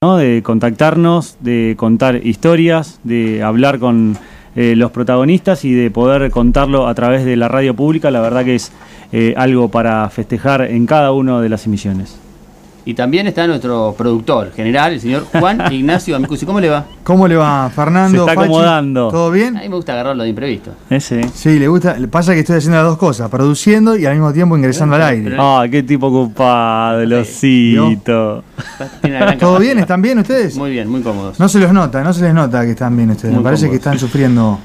de contactarnos, de contar historias, de hablar con eh, los protagonistas y de poder contarlo a través de la radio pública. La verdad que es eh, algo para festejar en cada una de las emisiones. Y también está nuestro productor general, el señor Juan Ignacio Amicusi. ¿Cómo le va? ¿Cómo le va, Fernando? Se está acomodando. ¿Todo bien? A mí me gusta agarrarlo de imprevisto. Ese. Sí, le gusta. Le pasa que estoy haciendo las dos cosas, produciendo y al mismo tiempo ingresando al aire. Ah, qué tipo ocupado, el osito. Tiene una gran ¿Todo bien? ¿Están bien ustedes? Muy bien, muy cómodos. No se los nota, no se les nota que están bien ustedes. Muy Me parece cómodos. que están sufriendo.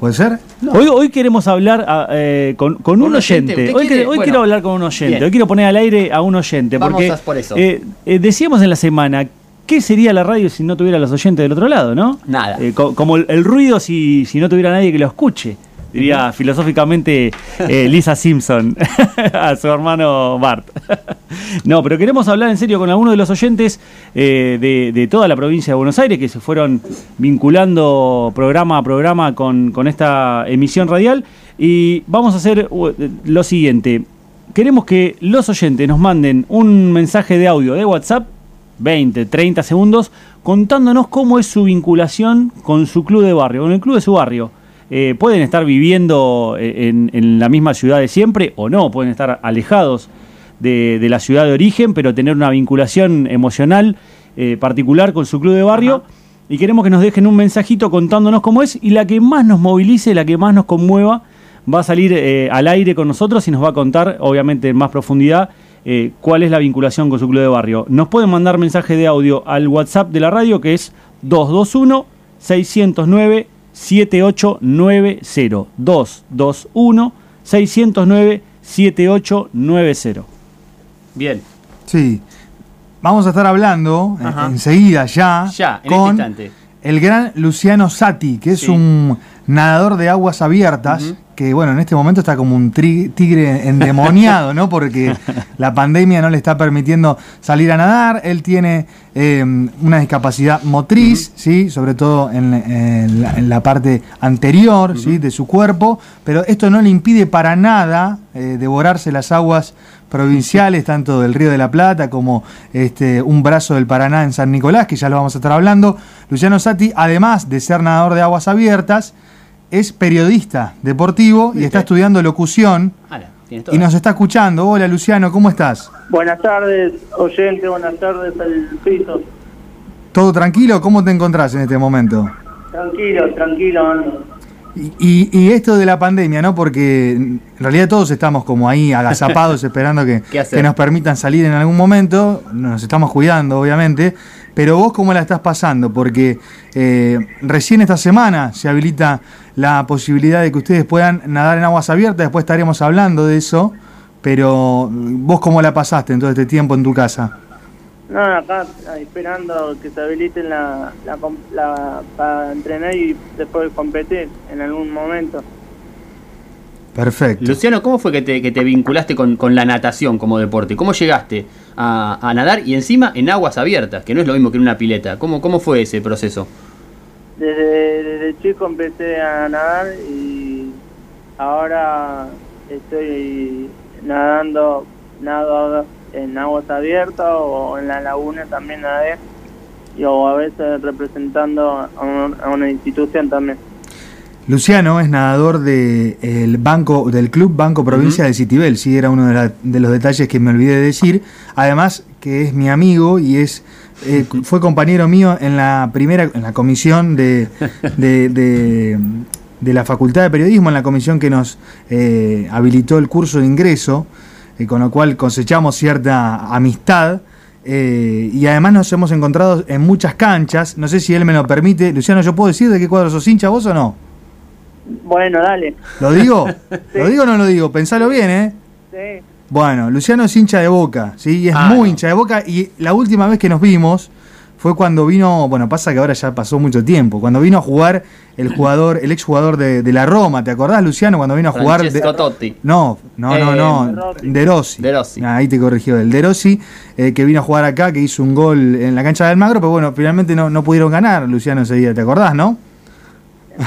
¿Puede ser? Hoy, hoy queremos hablar ah, eh, con, con un un oyente? oyente. ¿Usted Hoy, quiere? quiero- hoy Bueno. quiero hablar con un oyente. Bien. Hoy quiero poner al aire a un oyente. Vamos porque a por eso. eh, eh, decíamos en la semana, ¿qué sería la radio si no tuviera los oyentes del otro lado, no? Nada. Eh, co- como el, el ruido si, si no tuviera nadie que lo escuche. Diría filosóficamente eh, Lisa Simpson a su hermano Bart. no, pero queremos hablar en serio con algunos de los oyentes eh, de, toda la provincia de Buenos Aires que se fueron vinculando programa a programa con, esta emisión radial. Y vamos a hacer uh, lo siguiente. Queremos que los oyentes nos manden un mensaje de audio de WhatsApp 20, 30 segundos, contándonos cómo es su vinculación con su club de barrio, con el club de su barrio. Eh, pueden estar viviendo eh, en la misma ciudad de siempre o no, pueden estar alejados de, de la ciudad de origen, pero tener una vinculación emocional eh, particular con su club de barrio. Y queremos que nos dejen un mensajito contándonos cómo es y la que más nos movilice, la que más nos conmueva, va a salir eh, al aire con nosotros y nos va a contar, obviamente en más profundidad, eh, cuál es la vinculación con su club de barrio. Nos pueden mandar mensaje de audio al WhatsApp de la radio que es 221-609-7890. 221-609-7890. Bien. Sí. Vamos a estar hablando eh, Ajá. enseguida ya, Ya, en con este instante. el gran Luciano Sati, que es Sí. un nadador de aguas abiertas, que bueno, en este momento está como un tigre endemoniado, ¿no? Porque la pandemia no le está permitiendo salir a nadar. Él tiene eh, una discapacidad motriz, ¿sí? Sobre todo en, en la, en la parte anterior, ¿sí? De su cuerpo, pero esto no le impide para nada eh, devorarse las aguas provinciales, tanto del Río de la Plata como este, un brazo del Paraná en San Nicolás, que ya lo vamos a estar hablando. Luciano Sati, además de ser nadador de aguas abiertas, es periodista deportivo y está estudiando locución y nos está escuchando. Hola Luciano, ¿cómo estás? Buenas tardes, oyente, buenas tardes al piso. ¿Todo tranquilo? ¿Cómo te encontrás en este momento? Tranquilo, tranquilo. Y, y- y esto de la pandemia, ¿no? Porque en realidad todos estamos como ahí agazapados esperando que, que nos permitan salir en algún momento. Nos estamos cuidando, obviamente. Pero vos, ¿cómo la estás pasando? Porque eh, recién esta semana se habilita la posibilidad de que ustedes puedan nadar en aguas abiertas. Después estaremos hablando de eso. Pero vos, ¿cómo la pasaste en todo este tiempo en tu casa? No, acá ah, esperando que se habiliten la, la, com- la- para entrenar y después competir en algún momento. Perfecto. Luciano, ¿cómo fue que te, que te vinculaste con, con la natación como deporte? ¿Cómo llegaste a, a nadar y encima en aguas abiertas, que no es lo mismo que en una pileta? ¿Cómo, cómo fue ese proceso? Desde, desde chico empecé a nadar y ahora estoy nadando, nado en aguas abiertas o en la laguna también nadé y o a veces representando a una, a una institución también. Luciano es nadador de, el banco, del Club Banco Provincia de Citibel, sí, era uno de, la- de los detalles que me olvidé de decir. Además, que es mi amigo y es eh, fue compañero mío en la primera, en la comisión de, de, de- de la Facultad de Periodismo, en la comisión que nos eh, habilitó el curso de ingreso, eh, con lo cual cosechamos cierta amistad. eh, y además nos hemos encontrado en muchas canchas. No sé si él me lo permite. Luciano, ¿yo puedo decir de qué cuadro sos hincha vos o no? Bueno, dale. ¿Lo digo? ¿Lo digo o no lo digo? Pensalo bien, ¿eh? Sí. Bueno, Luciano es hincha de boca, ¿sí? Y es Ah, muy no. hincha de boca. Y la última vez que nos vimos fue cuando vino, bueno, pasa que ahora ya pasó mucho tiempo, cuando vino a jugar el jugador, el exjugador de, de la Roma, ¿te acordás, Luciano, cuando vino a jugar? de- Francesco Totti. no, no, no, Eh, no, De Rossi. De Rossi. De Rossi. Ah, ahí te corrigió él. De Rossi, eh, que vino a jugar acá, que hizo un gol en la cancha del Magro, pero bueno, finalmente no, no pudieron ganar, Luciano, ese día, ¿te acordás, no?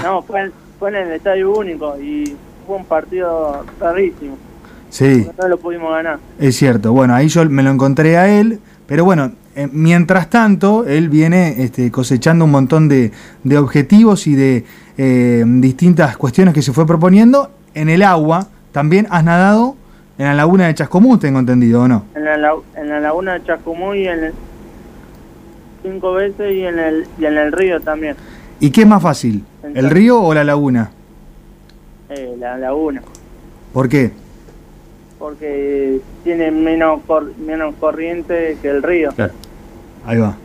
No, fue, fue en el Estadio Único y fue un partido rarísimo. Sí. No lo pudimos ganar. Es cierto, bueno, ahí yo me lo encontré a él, pero bueno, eh, mientras tanto, él viene este, cosechando un montón de, de objetivos y de eh, distintas cuestiones que se fue proponiendo. En el agua, también has nadado en la laguna de Chascomús, tengo entendido, ¿o no? En la, lau- en la laguna de Chascomú y en el, cinco veces y en el y en el río también, ¿Y qué es más fácil, el río o la laguna? eh, la laguna, ¿Por qué? Porque tiene menos cor- menos corriente que el río. Claro. Ahí va.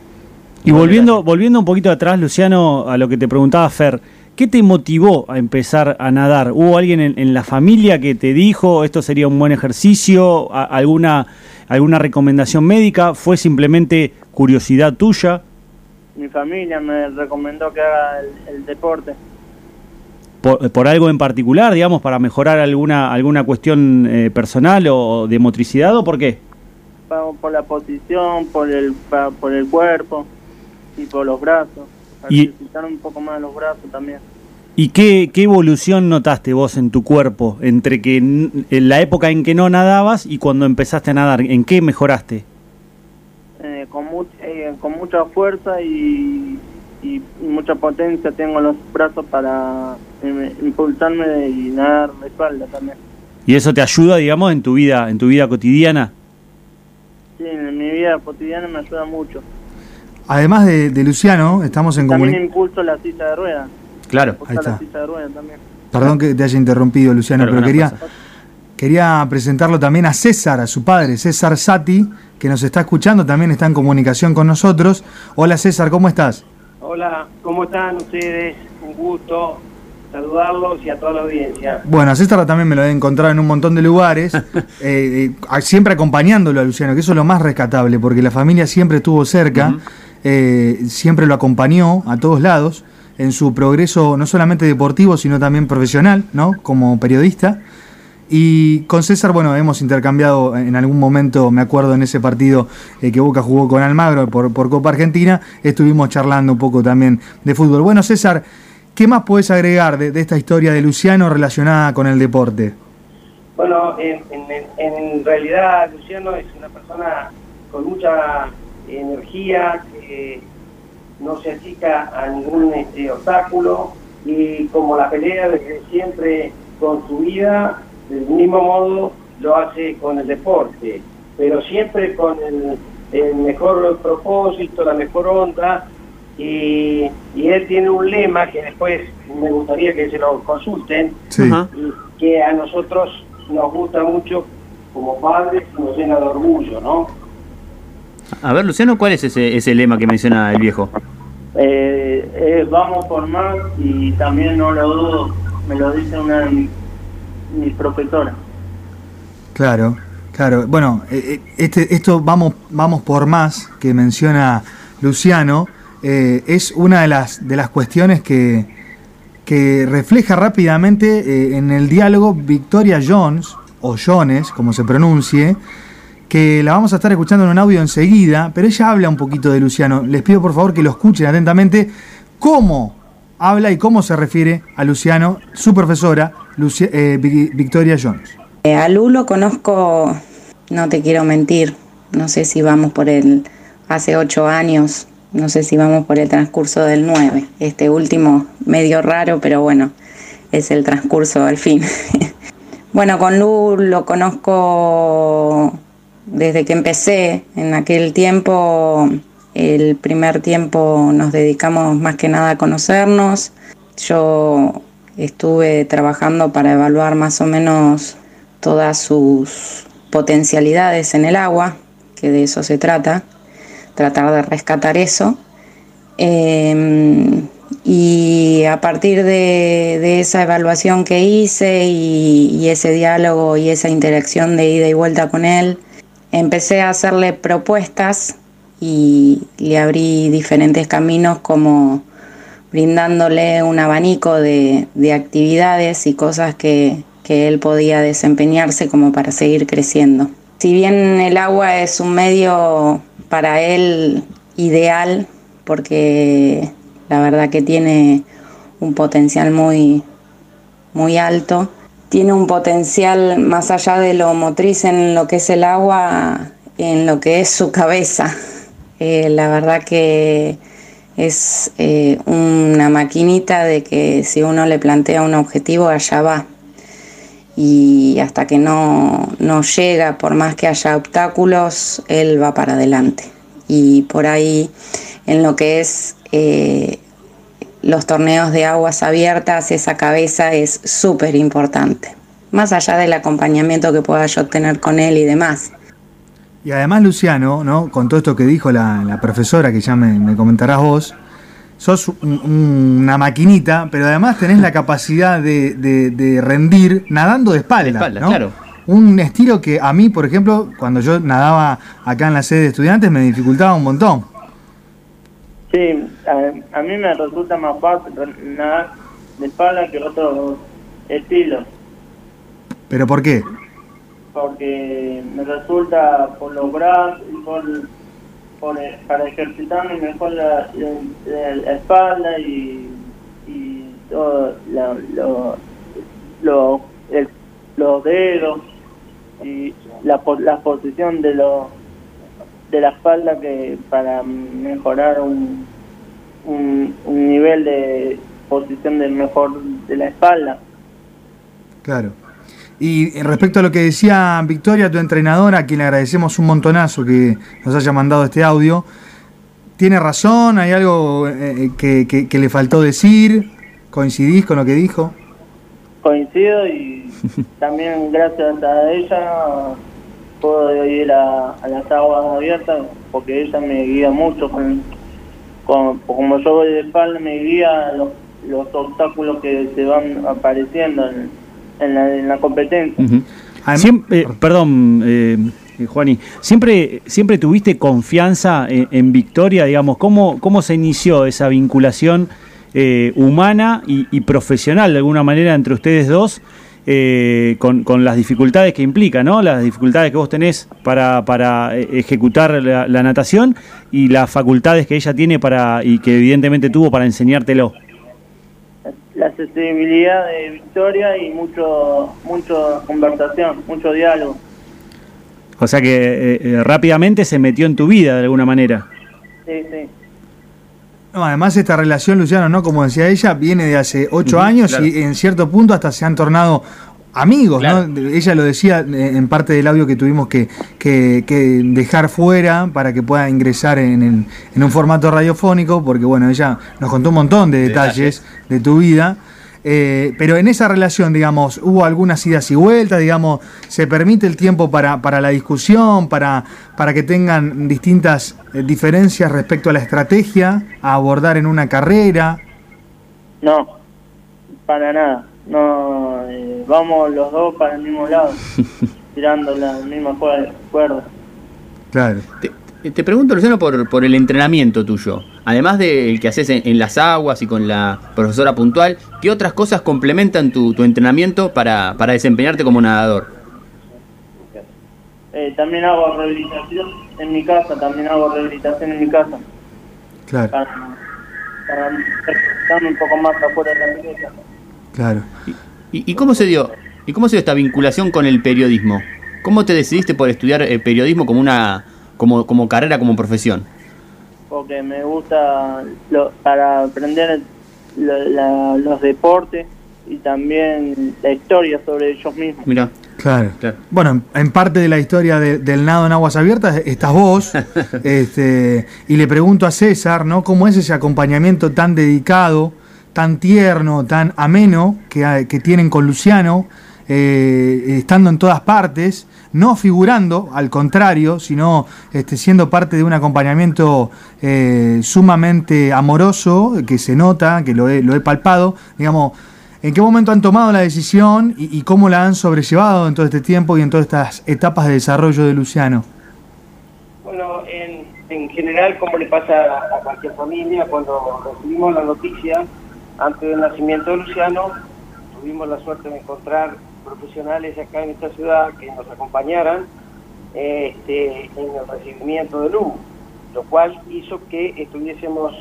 Y volviendo, volviendo un poquito atrás, Luciano, a lo que te preguntaba Fer, ¿qué te motivó a empezar a nadar? ¿Hubo alguien en, en la familia que te dijo esto sería un buen ejercicio? A- ¿Alguna, ¿Alguna recomendación médica? ¿Fue simplemente curiosidad tuya? Mi familia me recomendó que haga el, el deporte. ¿Por, por algo en particular, digamos, para mejorar alguna, alguna cuestión eh, personal o de motricidad o por qué? Pa- por la posición, por el por el cuerpo y por los brazos. Ejercitar un poco más los brazos también. ¿Y qué, qué evolución notaste vos en tu cuerpo entre que en la época en que no nadabas y cuando empezaste a nadar? ¿En qué mejoraste? Eh, con, mu- eh, con mucha fuerza y, y mucha potencia tengo los brazos para eh, impulsarme y nadar de espalda también. ¿Y eso te ayuda, digamos, en tu vida, en tu vida cotidiana? Sí, en mi vida cotidiana me ayuda mucho. Además de, de Luciano, estamos en También comunicación. impulso la silla de ruedas. Claro. Ahí la está. silla de ruedas también. Perdón que te haya interrumpido, Luciano, Claro, pero quería, quería presentarlo también a César, a su padre, César Sati, que nos está escuchando, también está en comunicación con nosotros. Hola César, ¿cómo estás? Hola, ¿cómo están ustedes? Un gusto saludarlos y a toda la audiencia. Bueno, a César también me lo he encontrado en un montón de lugares, eh, eh, siempre acompañándolo a Luciano, que eso es lo más rescatable, porque la familia siempre estuvo cerca, eh, siempre lo acompañó a todos lados en su progreso no solamente deportivo, sino también profesional, ¿no? Como periodista. Y con César, bueno, hemos intercambiado en algún momento, me acuerdo en ese partido eh, que Boca jugó con Almagro por, Copa Argentina, estuvimos charlando un poco también de fútbol. Bueno, César, ¿qué más puedes agregar de, esta historia de Luciano relacionada con el deporte? Bueno, en, en- en realidad Luciano es una persona con mucha energía, que no se achica a ningún este, obstáculo y como la pelea desde siempre con su vida, del mismo modo lo hace con el deporte, pero siempre con el, el mejor propósito, la mejor onda y, y él tiene un lema que después me gustaría que se lo consulten, Sí. Que a nosotros nos gusta mucho como padres y nos llena de orgullo, ¿no? A ver, Luciano, ¿cuál es ese, ese lema que menciona el viejo? Eh, eh, vamos por más y también no lo dudo, me lo dice una de mis, mis profesoras. Claro, claro. Bueno, eh, eh, este, esto vamos, vamos por más que menciona Luciano, eh, es una de las, de las cuestiones que, que refleja rápidamente en el diálogo Victoria Jones, o Jones, como se pronuncie, que la vamos a estar escuchando en un audio enseguida, pero ella habla un poquito de Luciano. Les pido por favor que lo escuchen atentamente cómo habla y cómo se refiere a Luciano, su profesora, Lucia- eh, Vi- Victoria Jones. Eh, a Lu lo conozco, no te quiero mentir, no sé si vamos por el, hace ocho años, no sé si vamos por el transcurso del nueve. Este último medio raro, pero bueno, es el transcurso al fin. bueno, con Lu lo conozco desde que empecé, en aquel tiempo, el primer tiempo nos dedicamos más que nada a conocernos. Yo estuve trabajando para evaluar más o menos todas sus potencialidades en el agua, que de eso se trata, tratar de rescatar eso. Eh, y a partir de, esa evaluación que hice y ese diálogo y esa interacción de ida y vuelta con él, empecé a hacerle propuestas y le abrí diferentes caminos como brindándole un abanico de, de actividades y cosas que, que él podía desempeñarse como para seguir creciendo. Si bien el agua es un medio para él ideal, porque la verdad que tiene un potencial muy, muy alto, tiene un potencial más allá de lo motriz en lo que es el agua, en lo que es su cabeza. Eh, la verdad que es eh, una maquinita de que si uno le plantea un objetivo, allá va. Y hasta que no, no llega, por más que haya obstáculos, él va para adelante. Y por ahí, en lo que es eh, los torneos de aguas abiertas, esa cabeza es súper importante. Más allá del acompañamiento que pueda yo tener con él y demás. Y además, Luciano, ¿no? con todo esto que dijo la, la profesora, que ya me, me comentarás vos, sos un- una maquinita, pero además tenés la capacidad de, de- de rendir nadando de espalda. De espalda, ¿no? claro. Un estilo que a mí, por ejemplo, cuando yo nadaba acá en la sede de estudiantes, me dificultaba un montón. Sí, a, a mí me resulta más fácil nadar de espalda que otros estilos, ¿Pero por qué? Porque me resulta por los brazos y por, por para ejercitarme mejor la, la- espalda y, y todo lo- lo- el- los dedos y la, la posición de los de la espalda que para mejorar un, un, un nivel de posición del mejor de la espalda. Claro. Y respecto a lo que decía Victoria, tu entrenadora, a quien le agradecemos un montonazo que nos haya mandado este audio, ¿tiene razón? ¿Hay algo eh, que, que- que le faltó decir? ¿Coincidís con lo que dijo? Coincido y también gracias a ella puedo ir a, a las aguas abiertas porque ella me guía mucho con, con- como yo voy de espalda me guía los, los obstáculos que se van apareciendo en, en la, en la competencia. Siempre, eh, perdón, eh, eh, Juani, ¿siempre, ¿siempre tuviste confianza en, en Victoria? Digamos, ¿cómo, ¿Cómo se inició esa vinculación eh, humana y, y profesional de alguna manera entre ustedes dos? eh, con, con las dificultades que implica, ¿no? Las dificultades que vos tenés para, para ejecutar la, la natación y las facultades que ella tiene para y que evidentemente tuvo para enseñártelo. La accesibilidad de Victoria y mucho mucho conversación, mucho diálogo. O sea que eh, eh, rápidamente se metió en tu vida de alguna manera. Sí, sí. No, además esta relación, Luciano, ¿no? Como decía ella, viene de hace ocho años claro. y en cierto punto hasta se han tornado amigos, Claro. ¿no? Ella lo decía eh, en parte del audio que tuvimos que, que- que dejar fuera para que pueda ingresar en, el- en un formato radiofónico, porque bueno, ella nos contó un montón de detalles de tu vida. Eh, pero en esa relación, digamos, hubo algunas idas y vueltas, digamos, se permite el tiempo para, para la discusión, para, para que tengan distintas eh, diferencias respecto a la estrategia a abordar en una carrera. No, para nada. No, eh, vamos los dos para el mismo lado, tirando la misma cuer- cuerda. Claro. Te, te pregunto, Luciano, por, por el entrenamiento tuyo. Además del que haces en, en las aguas y con la profesora puntual, ¿qué otras cosas complementan tu, tu entrenamiento para, para desempeñarte como nadador? Eh, también hago rehabilitación en mi casa, también hago rehabilitación en mi casa, Claro, para, para ejercitarme un poco más afuera de la pileta. Claro. ¿Y, y cómo se dio? ¿Y cómo se dio esta vinculación con el periodismo? ¿Cómo te decidiste por estudiar eh, periodismo como una como, como carrera, como profesión? porque me gusta lo- para aprender lo- la- los deportes y también la historia sobre ellos mismos. Mira, Claro. Claro. Bueno, en, en parte de la historia de- del nado en aguas abiertas estás vos. este, y le pregunto a César, ¿no? ¿Cómo es ese acompañamiento tan dedicado, tan tierno, tan ameno que, que tienen con Luciano, eh, estando en todas partes, no figurando, al contrario, sino este, siendo parte de un acompañamiento eh, sumamente amoroso, que se nota, que lo he, lo he palpado, digamos. ¿En qué momento han tomado la decisión y, y cómo la han sobrellevado en todo este tiempo y en todas estas etapas de desarrollo de Luciano? Bueno, en, en general, como le pasa a cualquier familia, cuando recibimos la noticia antes del nacimiento de Luciano, tuvimos la suerte de encontrar profesionales acá en esta ciudad que nos acompañaran este, en el recibimiento de Lu, lo cual hizo que estuviésemos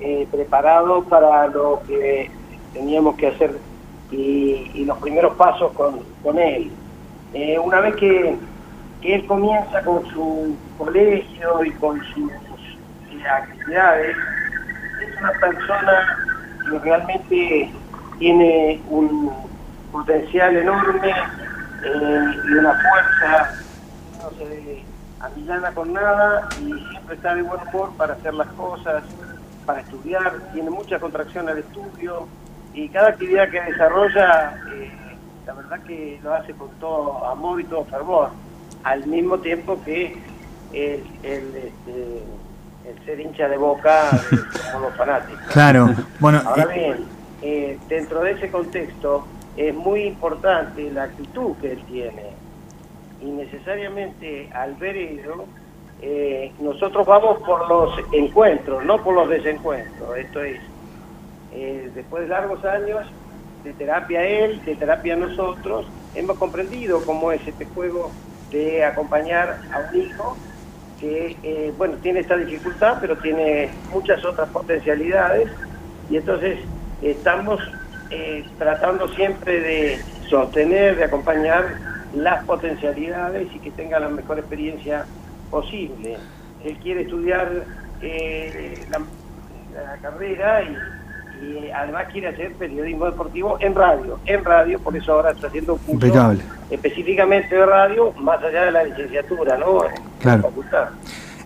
eh, preparados para lo que teníamos que hacer y, los primeros pasos con, con él. Eh, una vez que, que él comienza con su colegio y con sus actividades, es una persona que realmente tiene un potencial enorme eh, y una fuerza, no se amillana con nada y siempre está de buen humor para hacer las cosas, para estudiar, tiene mucha contracción al estudio y cada actividad que desarrolla, eh, la verdad que lo hace con todo amor y todo fervor, al mismo tiempo que el, el, este, el ser hincha de boca como los fanáticos. Claro, bueno, Ahora eh, bien, eh, dentro de ese contexto es muy importante la actitud que él tiene. Y necesariamente al ver eso, eh, nosotros vamos por los encuentros, no por los desencuentros. Esto es, eh, después de largos años de terapia él, de terapia nosotros, hemos comprendido cómo es este juego de acompañar a un hijo que, eh, bueno, tiene esta dificultad, pero tiene muchas otras potencialidades y entonces estamos eh, tratando siempre de sostener, de acompañar las potencialidades y que tenga la mejor experiencia posible. Él quiere estudiar eh, la, la carrera y, y además quiere hacer periodismo deportivo en radio, en radio, por eso ahora está haciendo un curso Impecable. específicamente de radio, más allá de la licenciatura, ¿no? En Claro. la facultad.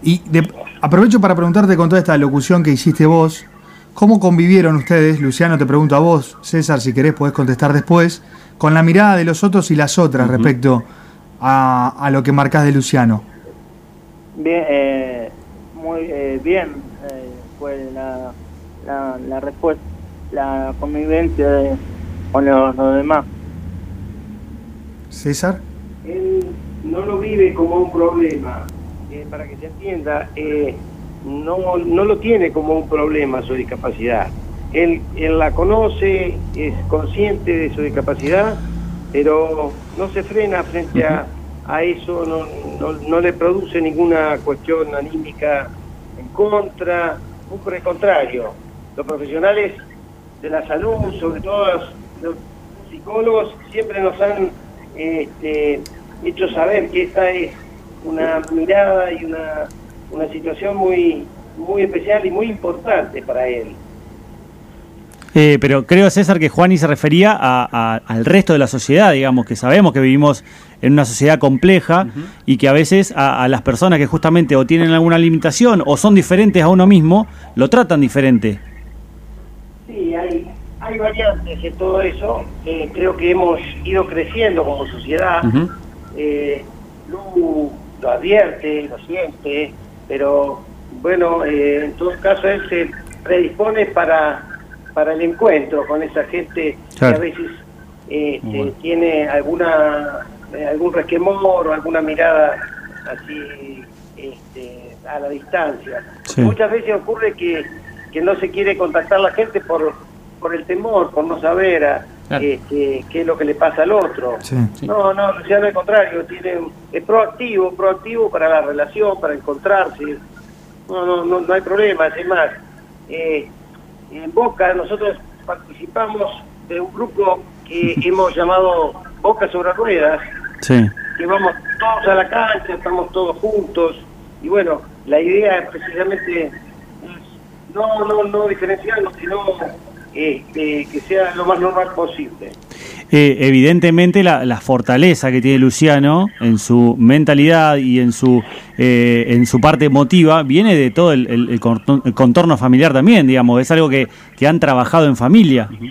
y de- aprovecho para preguntarte con toda esta locución que hiciste vos, ¿cómo convivieron ustedes? Luciano, te pregunto a vos, César, si querés podés contestar después, con la mirada de los otros y las otras respecto a, a lo que marcás de Luciano. Bien, eh, muy eh, bien eh, fue la, la, la respuesta, la convivencia de- con los, los demás. César. él no lo vive como un problema. Eh, para que se entienda, eh, no, no lo tiene como un problema su discapacidad. Él, él la conoce, es consciente de su discapacidad, pero no se frena frente a, a eso, no, no, no le produce ninguna cuestión anímica en contra, por el contrario. Los profesionales de la salud, sobre todo los, los psicólogos, siempre nos han este, hecho saber que esta es una mirada y una, una situación muy, muy especial y muy importante para él. Eh, pero creo, César, que Juani se refería a- a- al resto de la sociedad, digamos, que sabemos que vivimos en una sociedad compleja y que a veces a, a las personas que justamente o tienen alguna limitación o son diferentes a uno mismo, lo tratan diferente. Hay, variantes en todo eso. Eh, creo que hemos ido creciendo como sociedad. Eh, Lu lo advierte, lo siente, pero bueno, eh, en todo caso él se predispone para, para el encuentro con esa gente Claro. que a veces este, Bueno. tiene alguna algún resquemor o alguna mirada así este, a la distancia. Sí. Muchas veces ocurre que, que no se quiere contactar la gente por, por el temor, por no saber a- Claro. este, qué es lo que le pasa al otro. Sí. Sí. No, no, Luciano, al contrario, tiene, un- es proactivo, proactivo para la relación, para encontrarse. No, no, no, no hay problema, es más. eh, en Boca nosotros participamos de un grupo que hemos llamado Boca sobre Ruedas, Sí. que vamos todos a la cancha, estamos todos juntos, y bueno, la idea es precisamente no, no, no diferenciarnos, sino este, que sea lo más normal posible. Eh, evidentemente la, la fortaleza que tiene Luciano en su mentalidad y en su eh, en su parte emotiva viene de todo el, el- el contor- el contorno familiar también, digamos, es algo que, que han trabajado en familia. Sí,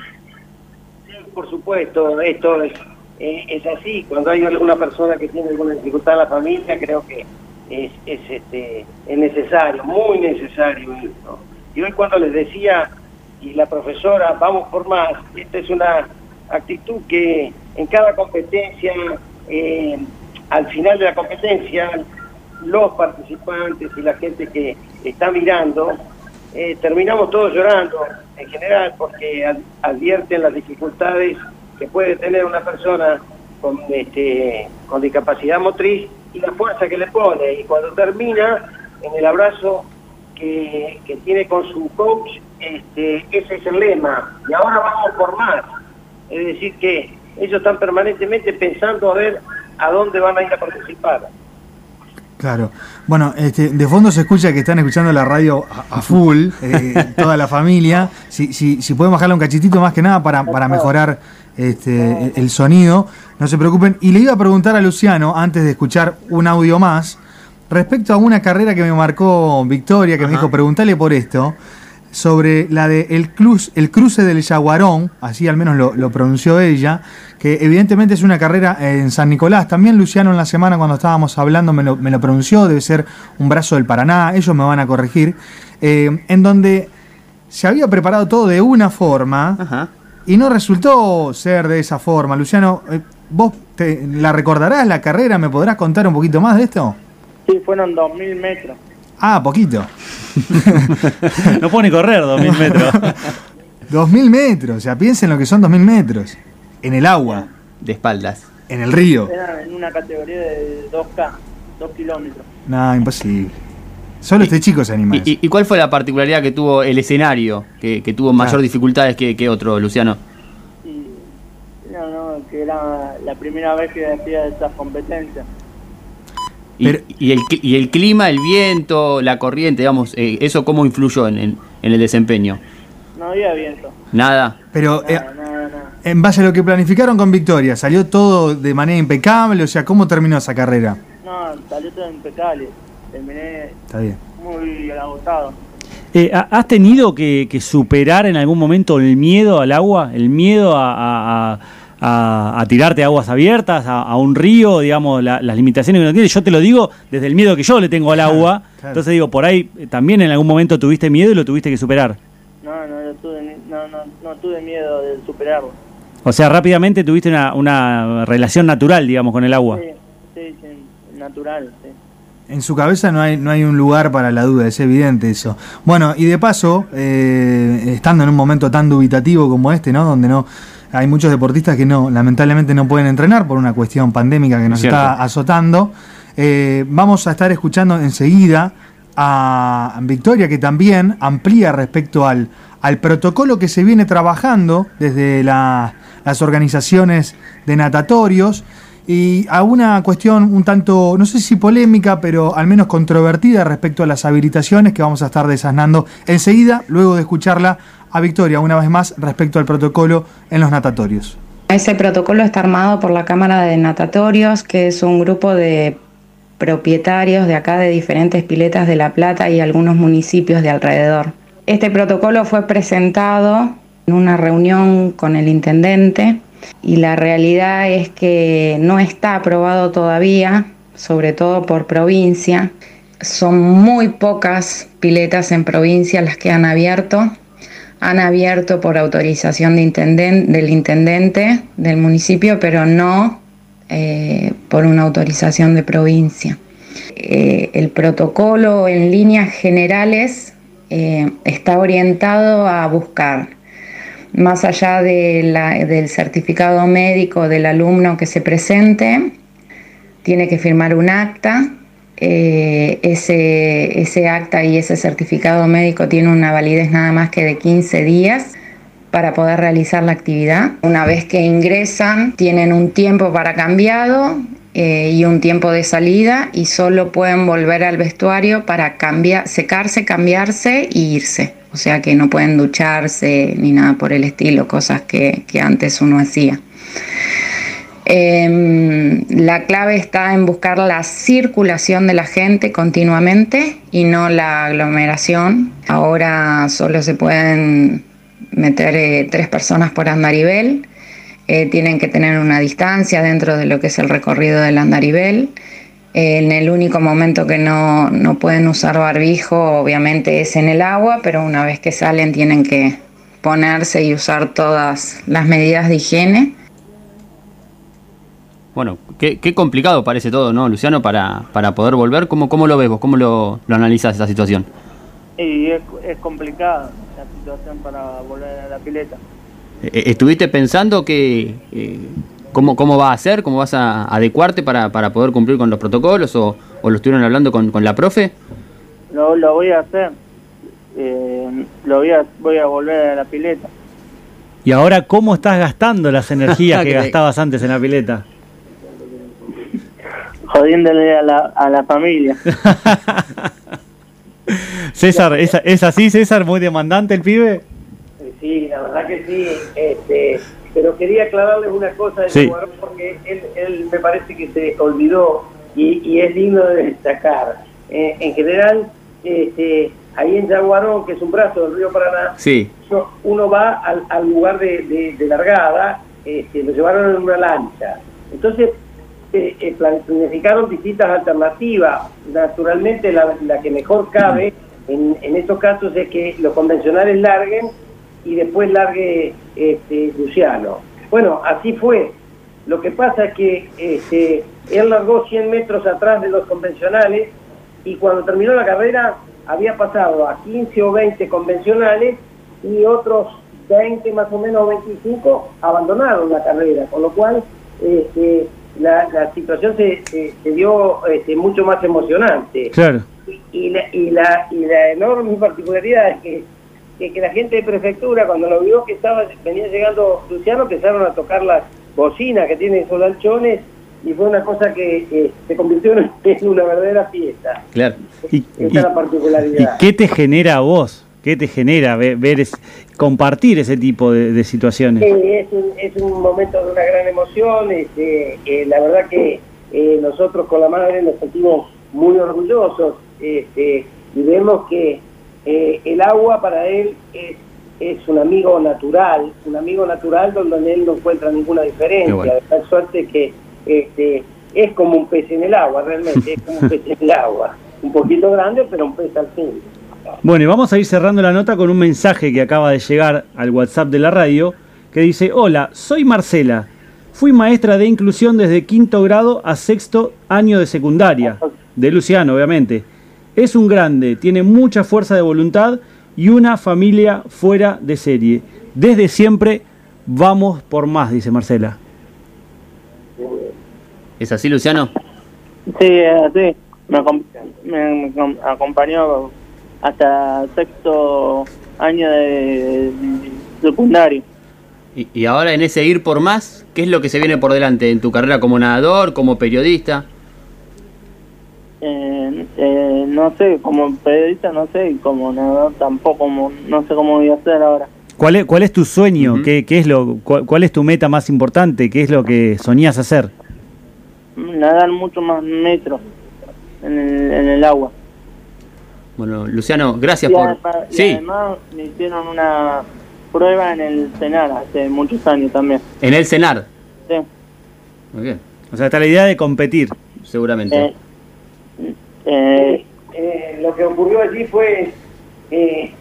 por supuesto, esto es, eh, es así. Cuando hay alguna persona que tiene alguna dificultad en la familia, creo que es, es, este, es necesario, muy necesario esto. Y hoy cuando les decía, y la profesora, vamos por más, esta es una actitud que en cada competencia, eh, al final de la competencia, los participantes y la gente que está mirando, eh, terminamos todos llorando en general porque ad- advierten las dificultades que puede tener una persona con, este, con discapacidad motriz y la fuerza que le pone. Y cuando termina, en el abrazo que, que tiene con su coach, este, ese es el lema. Y ahora vamos por más. Es decir, que ellos están permanentemente pensando a ver a dónde van a ir a participar. Claro. Bueno, este, de fondo se escucha que están escuchando la radio a, a full, eh, toda la familia. Si, si, si pueden bajarle un cachitito más que nada para, para mejorar este, el sonido, no se preocupen. Y le iba a preguntar a Luciano, antes de escuchar un audio más, respecto a una carrera que me marcó Victoria, que me dijo, preguntale por esto, sobre la de el, cruz, el cruce del Yaguarón, así al menos lo, lo pronunció ella, que evidentemente es una carrera en San Nicolás. También Luciano en la semana cuando estábamos hablando me lo, me lo pronunció, debe ser un brazo del Paraná, ellos me van a corregir, eh, en donde se había preparado todo de una forma Ajá. y no resultó ser de esa forma. Luciano, eh, vos te, la recordarás la carrera, ¿me podrás contar un poquito más de esto? Sí, fueron 2.000 metros. Ah, poquito. No puede ni correr 2000 metros. 2000 metros, o sea, piensen lo que son 2000 metros. En el agua, De espaldas. en el río. Eran en una categoría de 2K, 2 kilómetros. No, imposible. Solo este chico se anima. ¿Y, cuál fue la particularidad que tuvo el escenario, que, que tuvo mayor dificultades que, que otro, Luciano? No, no, que era la primera vez que hacía esas competencias. Y, Pero- y el, y el clima, el viento, la corriente, digamos, eh, ¿eso cómo influyó en, en- en el desempeño? No había viento. Nada. Pero eh, Nada, nada, nada. en base a lo que planificaron con Victoria, ¿salió todo de manera impecable? O sea, ¿cómo terminó esa carrera? No, salió todo impecable. Terminé Está bien. muy agotado. Eh, ¿ha- ¿Has tenido que, que superar en algún momento el miedo al agua? ¿El miedo a, a- a- a- a tirarte a aguas abiertas, a, a un río, digamos, la- las limitaciones que uno tiene? Yo te lo digo desde el miedo que yo le tengo al agua. claro. Entonces digo, por ahí eh, también en algún momento tuviste miedo y lo tuviste que superar. No, no, no tuve, no, no, no tuve miedo de superarlo. O sea, rápidamente tuviste una, una relación natural, digamos, con el agua. Sí, sí, sí, natural, sí. En su cabeza no hay, no hay un lugar para la duda, es evidente eso. Bueno, y de paso, eh, estando en un momento tan dubitativo como este, ¿no? Donde no hay muchos deportistas que no, lamentablemente no pueden entrenar por una cuestión pandémica que nos Cierto. está azotando. eh, vamos a estar escuchando enseguida a Victoria, que también amplía respecto al, al protocolo que se viene trabajando desde la- las organizaciones de natatorios y a una cuestión un tanto, no sé si polémica, pero al menos controvertida respecto a las habilitaciones que vamos a estar desasnando enseguida, luego de escucharla a Victoria una vez más respecto al protocolo en los natatorios. Ese protocolo está armado por la Cámara de Natatorios, que es un grupo de propietarios de acá de diferentes piletas de La Plata y algunos municipios de alrededor. Este protocolo fue presentado en una reunión con el intendente y la realidad es que no está aprobado todavía, sobre todo por provincia. Son muy pocas piletas en provincia las que han abierto han abierto por autorización de del intendente del municipio, pero no eh, por una autorización de provincia. Eh, el protocolo en líneas generales eh, está orientado a buscar, más allá del certificado médico del alumno que se presente, tiene que firmar un acta. Eh, ese, ese acta y ese certificado médico tiene una validez nada más que de 15 días para poder realizar la actividad. Una vez que ingresan, tienen un tiempo para cambiado eh, y un tiempo de salida y solo pueden volver al vestuario para secarse, cambiarse e irse. O sea que no pueden ducharse ni nada por el estilo, cosas que, que antes uno hacía. Eh, la clave está en buscar la circulación de la gente continuamente y no la aglomeración. Ahora solo se pueden meter eh, tres personas por andarivel. Eh, tienen que tener una distancia dentro de lo que es el recorrido del andarivel. En el único momento que no, no pueden usar barbijo, obviamente, es en el agua, pero una vez que salen tienen que ponerse y usar todas las medidas de higiene. Bueno, qué, qué complicado parece todo, ¿no, Luciano, para, para poder volver? ¿Cómo, ¿Cómo lo ves vos? ¿Cómo lo, lo analizas esa situación? Y es, es complicada la situación para volver a la pileta. Eh, ¿Estuviste pensando que eh, cómo, cómo va a ser, cómo vas a adecuarte para, para poder cumplir con los protocolos o, o lo estuvieron hablando con, con la profe? Lo, lo voy a hacer. Eh, lo voy a, voy a volver a la pileta. Y ahora, ¿cómo estás gastando las energías que Que gastabas antes en la pileta? Jodiéndole a la, a la familia. César, ¿es, ¿es así, César? ¿Muy demandante el pibe? Sí, la verdad que sí. Este, pero quería aclararles una cosa de Sí. Jaguarón porque él, él me parece que se olvidó y, y es digno de destacar. Eh, en general, este, ahí en Jaguarón, que es un brazo del río Paraná, Sí. uno, uno va al, al lugar de, de- de largada, este, lo llevaron en una lancha. Entonces, eh, eh, planificaron distintas alternativas. Naturalmente, la, que mejor cabe en, en estos casos es que los convencionales larguen y después largue este, Luciano. Bueno, así fue. Lo que pasa es que este, él largó 100 metros atrás de los convencionales y cuando terminó la carrera había pasado a 15 o 20 convencionales y otros 20 más o menos 25 abandonaron la carrera, con lo cual este, la, la situación se, se- se dio este, mucho más emocionante. Claro. Y la, y la, y la enorme particularidad es que, que, que la gente de prefectura, cuando lo vio que estaba venía llegando Luciano, empezaron a tocar las bocinas que tienen esos lanchones y fue una cosa que eh, se convirtió en, en una verdadera fiesta. Claro. ¿Y, Esa y- es la y particularidad. qué te genera a vos? ¿Qué te genera ver, ver es- compartir ese tipo de, de situaciones? Sí, es un, es un momento de una gran emoción. Este, eh, la verdad que eh, nosotros con la madre nos sentimos muy orgullosos este, y vemos que eh, el agua para él es, es un amigo natural, un amigo natural donde él no encuentra ninguna diferencia. bueno. De tal suerte que este, es como un pez en el agua, realmente, es como un pez en el agua. Un poquito grande, pero un pez al fin. Bueno, y vamos a ir cerrando la nota con un mensaje que acaba de llegar al WhatsApp de la radio que dice, hola, soy Marcela, fui maestra de inclusión desde quinto grado a sexto año de secundaria, de Luciano, obviamente. Es un grande, tiene mucha fuerza de voluntad y una familia fuera de serie. Desde siempre vamos por más, dice Marcela. ¿Es así, Luciano? Sí, es así. Me, acom- me- me acom- acompañó hasta sexto año de, de secundario. Y, y ahora en ese ir por más, ¿qué es lo que se viene por delante en tu carrera como nadador, como periodista? Eh, eh, no sé, como periodista no sé, y como nadador tampoco, como, no sé cómo voy a hacer ahora. ¿Cuál es, cuál es tu sueño? ¿Qué, qué es lo, cuál, cuál es tu meta más importante? ¿Qué es lo que soñás hacer? Nadar mucho más metros en el, en el agua. Bueno, Luciano, gracias y, por... además, y Sí, además me hicieron una prueba en el CENAR hace muchos años también. en el cenar. Sí. Muy bien, O sea, está la idea de competir. seguramente. Eh, eh, Eh, lo que ocurrió allí fue eh,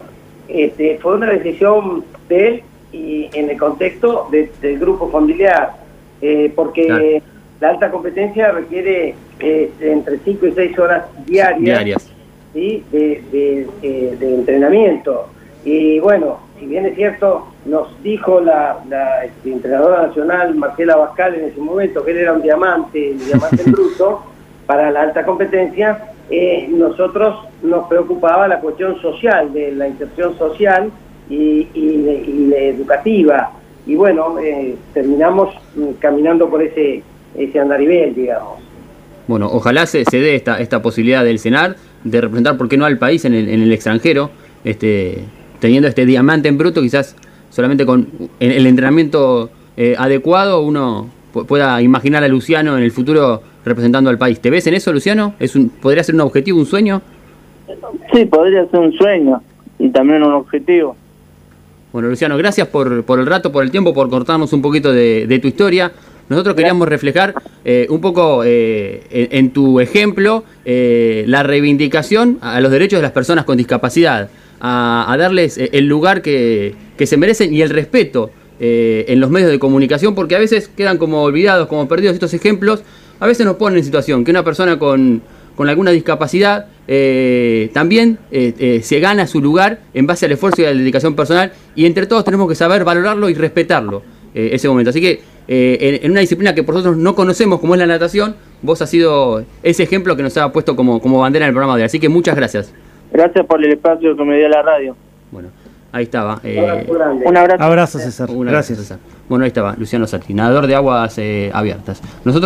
este, fue una decisión de él y en el contexto de- del grupo familiar, eh, porque Claro. la alta competencia requiere eh, entre 5 y 6 horas diarias, Diarias. ¿Sí? de, de, eh, de entrenamiento. Y bueno, si bien es cierto, nos dijo la, la, este, entrenadora nacional Marcela Bascal en ese momento que él era un diamante, un diamante en bruto para la alta competencia, eh, nosotros nos preocupaba la cuestión social, de la inserción social y, y- y la educativa. Y bueno, eh, terminamos mm, caminando por ese, ese andarivel, digamos. Bueno, ojalá se, se dé esta, esta posibilidad del cenar de representar, ¿por qué no al país en el, en el extranjero? Este, teniendo este diamante en bruto, quizás solamente con el, entrenamiento eh, adecuado uno pu- pueda imaginar a Luciano en el futuro representando al país. ¿Te ves en eso, Luciano? ¿Es un, ¿Podría ser un objetivo, un sueño? sí, podría ser un sueño y también un objetivo. Bueno, Luciano, gracias por, por el rato, por el tiempo, por cortarnos un poquito de, de tu historia. Nosotros queríamos reflejar eh, un poco eh, en, tu ejemplo eh, la reivindicación a los derechos de las personas con discapacidad, a, darles el lugar que, que se merecen y el respeto en los medios de comunicación, porque a veces quedan como olvidados, como perdidos estos ejemplos. A veces nos ponen en situación que una persona con, con alguna discapacidad también se gana su lugar en base al esfuerzo y a la dedicación personal y entre todos tenemos que saber valorarlo y respetarlo ese momento. Así que eh, en, en una disciplina que por nosotros no conocemos como es la natación, vos has sido ese ejemplo que nos ha puesto como, como bandera en el programa de hoy. Así que muchas gracias. Gracias por el espacio que me dio la radio. Bueno, ahí estaba. eh, Un abrazo grande. Un abrazo. César. Gracias. César. Bueno, ahí estaba, Luciano Sati, nadador de aguas eh, abiertas. Nosotros